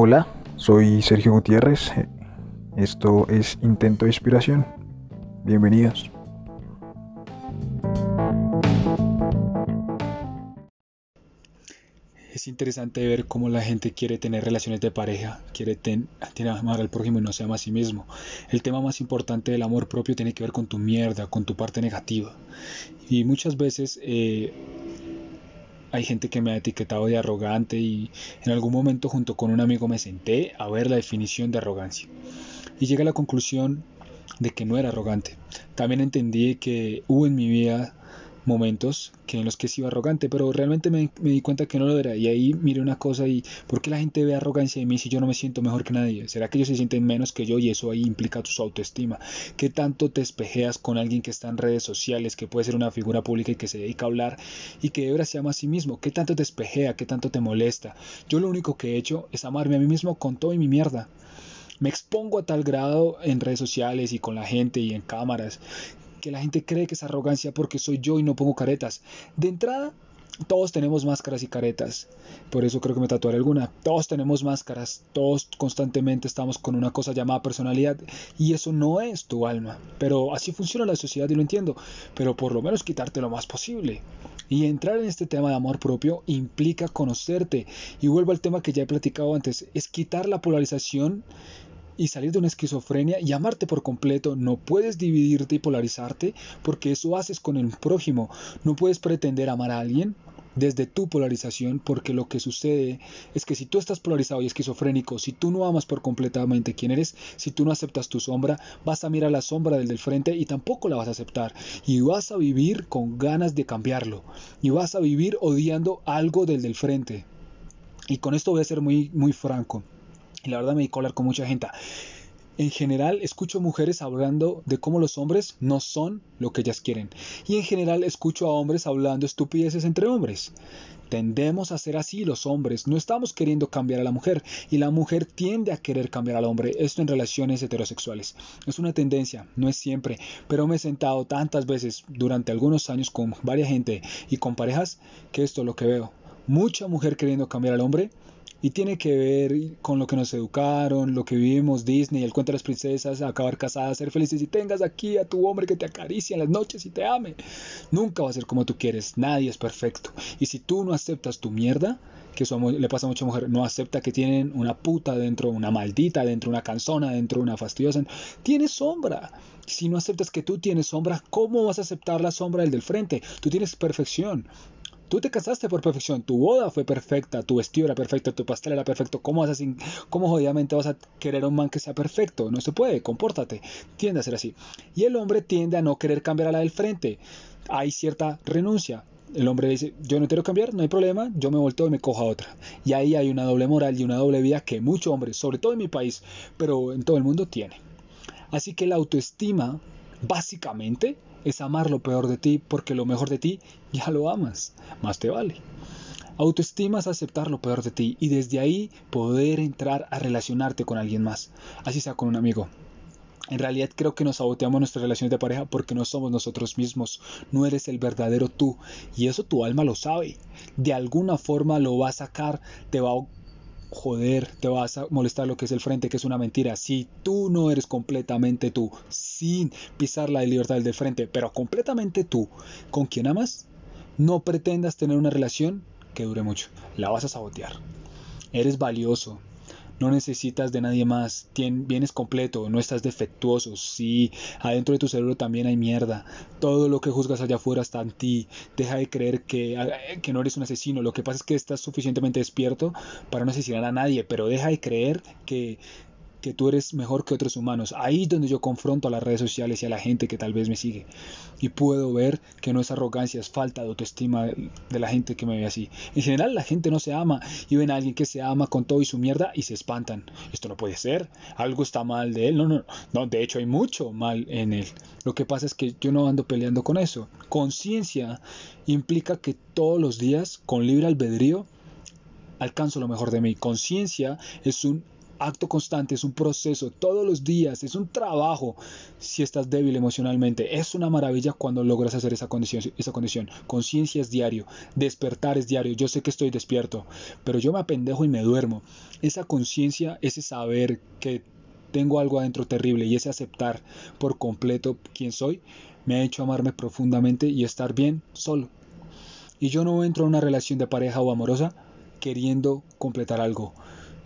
Hola, soy Sergio Gutiérrez. Esto es Intento de Inspiración. Bienvenidos. Es interesante ver cómo la gente quiere tener relaciones de pareja, quiere amar al prójimo y no se ama a sí mismo. El tema más importante del amor propio tiene que ver con tu mierda, con tu parte negativa. Y muchas veces eh, hay gente que me ha etiquetado de arrogante y en algún momento junto con un amigo me senté a ver la definición de arrogancia. Y llegué a la conclusión de que no era arrogante. También entendí que hubo en mi vida momentos que en los que sí iba arrogante, pero realmente me, di cuenta que no lo era. Y ahí miré una cosa y ¿por qué la gente ve arrogancia en mí si yo no me siento mejor que nadie? ¿Será que ellos se sienten menos que yo y eso ahí implica tu autoestima? ¿Qué tanto te espejeas con alguien que está en redes sociales, que puede ser una figura pública y que se dedica a hablar y que de verdad se ama a sí mismo? ¿Qué tanto te espejea? ¿Qué tanto te molesta? Yo lo único que he hecho es amarme a mí mismo con todo y mi mierda. Me expongo a tal grado en redes sociales y con la gente y en cámaras que la gente cree que es arrogancia porque soy yo y no pongo caretas. De entrada, todos tenemos máscaras y caretas. Por eso creo que me tatuaré alguna. Todos tenemos máscaras. Todos constantemente estamos con una cosa llamada personalidad. Y eso no es tu alma. Pero así funciona la sociedad y lo entiendo. Pero por lo menos quitarte lo más posible. Y entrar en este tema de amor propio implica conocerte. Y vuelvo al tema que ya he platicado antes. Es quitar la polarización y salir de una esquizofrenia y amarte por completo. No puedes dividirte y polarizarte porque eso haces con el prójimo. No puedes pretender amar a alguien desde tu polarización porque lo que sucede es que si tú estás polarizado y esquizofrénico, si tú no amas por completamente quién eres, si tú no aceptas tu sombra, vas a mirar la sombra del del frente y tampoco la vas a aceptar y vas a vivir con ganas de cambiarlo y vas a vivir odiando algo del del frente. Y con esto voy a ser muy muy franco. Y la verdad me di a hablar con mucha gente. En general escucho mujeres hablando de cómo los hombres no son lo que ellas quieren. Y en general escucho a hombres hablando estupideces entre hombres. Tendemos a ser así los hombres, no estamos queriendo cambiar a la mujer y la mujer tiende a querer cambiar al hombre, esto en relaciones heterosexuales. Es una tendencia, no es siempre, pero me he sentado tantas veces durante algunos años con varias gente y con parejas que esto es lo que veo. Mucha mujer queriendo cambiar al hombre y tiene que ver con lo que nos educaron, lo que vivimos, Disney, el cuento de las princesas, acabar casadas, ser felices y tengas aquí a tu hombre que te acaricia en las noches y te ame. Nunca va a ser como tú quieres, nadie es perfecto. Y si tú no aceptas tu mierda, que eso le pasa a mucha mujer, no acepta que tienen una puta dentro, una maldita dentro, una canzona dentro, una fastidiosa, tienes sombra. Si no aceptas que tú tienes sombra, ¿cómo vas a aceptar la sombra del del frente? Tú tienes perfección. Tú te casaste por perfección, tu boda fue perfecta, tu vestido era perfecto, tu pastel era perfecto. ¿Cómo, vas a, cómo jodidamente vas a querer a un man que sea perfecto? No se puede, compórtate. Tiende a ser así. Y el hombre tiende a no querer cambiar a la del frente. Hay cierta renuncia. El hombre dice, yo no quiero cambiar, no hay problema, yo me volteo y me cojo a otra. Y ahí hay una doble moral y una doble vida que muchos hombres, sobre todo en mi país, pero en todo el mundo, tiene. Así que la autoestima, básicamente, es amar lo peor de ti porque lo mejor de ti ya lo amas, más te vale. Autoestima es aceptar lo peor de ti y desde ahí poder entrar a relacionarte con alguien más, así sea con un amigo. En realidad creo que nos saboteamos nuestras relaciones de pareja porque no somos nosotros mismos, no eres el verdadero tú y eso tu alma lo sabe. De alguna forma lo va a sacar, te va a joder, te vas a molestar lo que es el frente, que es una mentira. Si tú no eres completamente tú, sin pisar la libertad del frente, pero completamente tú, con quien amas, no pretendas tener una relación que dure mucho. La vas a sabotear. Eres valioso, no necesitas de nadie más, vienes completo, no estás defectuoso, sí, adentro de tu cerebro también hay mierda, todo lo que juzgas allá afuera está en ti, deja de creer que, que no eres un asesino, lo que pasa es que estás suficientemente despierto para no asesinar a nadie, pero deja de creer que que tú eres mejor que otros humanos. Ahí es donde yo confronto a las redes sociales y a la gente que tal vez me sigue. Y puedo ver que no es arrogancia, es falta de autoestima de la gente que me ve así. En general la gente no se ama y ven a alguien que se ama con todo y su mierda y se espantan. Esto no puede ser. Algo está mal de él. No, no, no. De hecho hay mucho mal en él. Lo que pasa es que yo no ando peleando con eso. Conciencia implica que todos los días, con libre albedrío, alcanzo lo mejor de mí. Conciencia es un acto constante, es un proceso, todos los días, es un trabajo si estás débil emocionalmente. Es una maravilla cuando logras hacer esa condición. Esa condición. Conciencia es diario, despertar es diario. Yo sé que estoy despierto, pero yo me apendejo y me duermo. Esa conciencia, ese saber que tengo algo adentro terrible y ese aceptar por completo quién soy, me ha hecho amarme profundamente y estar bien solo. Y yo no entro en una relación de pareja o amorosa queriendo completar algo.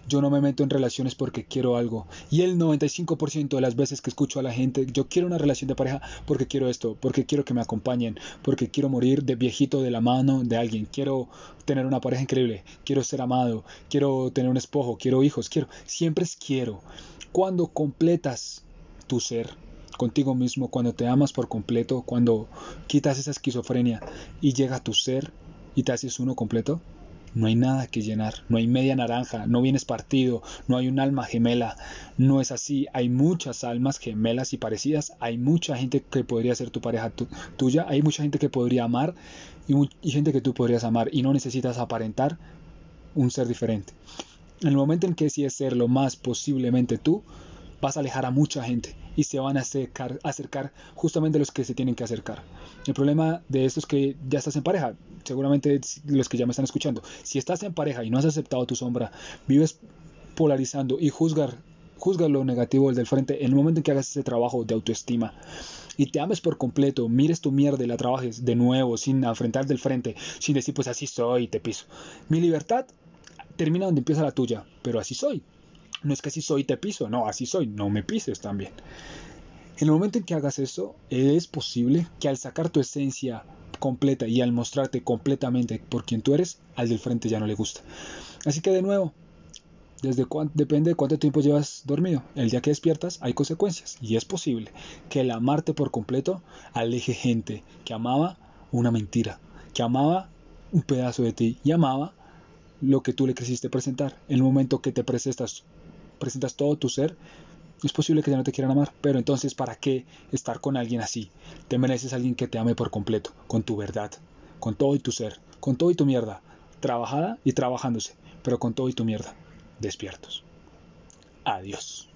Yo no me meto en relaciones porque quiero algo. Y el 95% de las veces que escucho a la gente, yo quiero una relación de pareja porque quiero esto, porque quiero que me acompañen, porque quiero morir de viejito de la mano de alguien, quiero tener una pareja increíble, quiero ser amado, quiero tener un esposo, quiero hijos, quiero. Siempre es quiero. Cuando completas tu ser contigo mismo, cuando te amas por completo, cuando quitas esa esquizofrenia y llega tu ser y te haces uno completo, no hay nada que llenar, no hay media naranja, no vienes partido, no hay un alma gemela, no es así, hay muchas almas gemelas y parecidas, hay mucha gente que podría ser tu pareja tuya, hay mucha gente que podría amar y, y gente que tú podrías amar y no necesitas aparentar un ser diferente. En el momento en que decides ser lo más posiblemente tú, vas a alejar a mucha gente y se van a acercar, acercar justamente los que se tienen que acercar. El problema de esto es que ya estás en pareja, seguramente los que ya me están escuchando, si estás en pareja y no has aceptado tu sombra, vives polarizando y juzgar, juzga lo negativo del frente en el momento en que hagas ese trabajo de autoestima y te ames por completo, mires tu mierda y la trabajes de nuevo, sin afrontar del frente, sin decir pues así soy y te piso. Mi libertad termina donde empieza la tuya, pero así soy. No es que así soy te piso, no, así soy, no me pises también. En el momento en que hagas eso, es posible que al sacar tu esencia completa y al mostrarte completamente por quien tú eres, al del frente ya no le gusta. Así que de nuevo, desde depende de cuánto tiempo llevas dormido. El día que despiertas hay consecuencias y es posible que el amarte por completo aleje gente que amaba una mentira, que amaba un pedazo de ti y amaba lo que tú le quisiste presentar. En el momento que te presentas presentas todo tu ser, es posible que ya no te quieran amar, pero entonces ¿para qué estar con alguien así? Te mereces a alguien que te ame por completo, con tu verdad, con todo y tu ser, con todo y tu mierda, trabajada y trabajándose, pero con todo y tu mierda, despiertos. Adiós.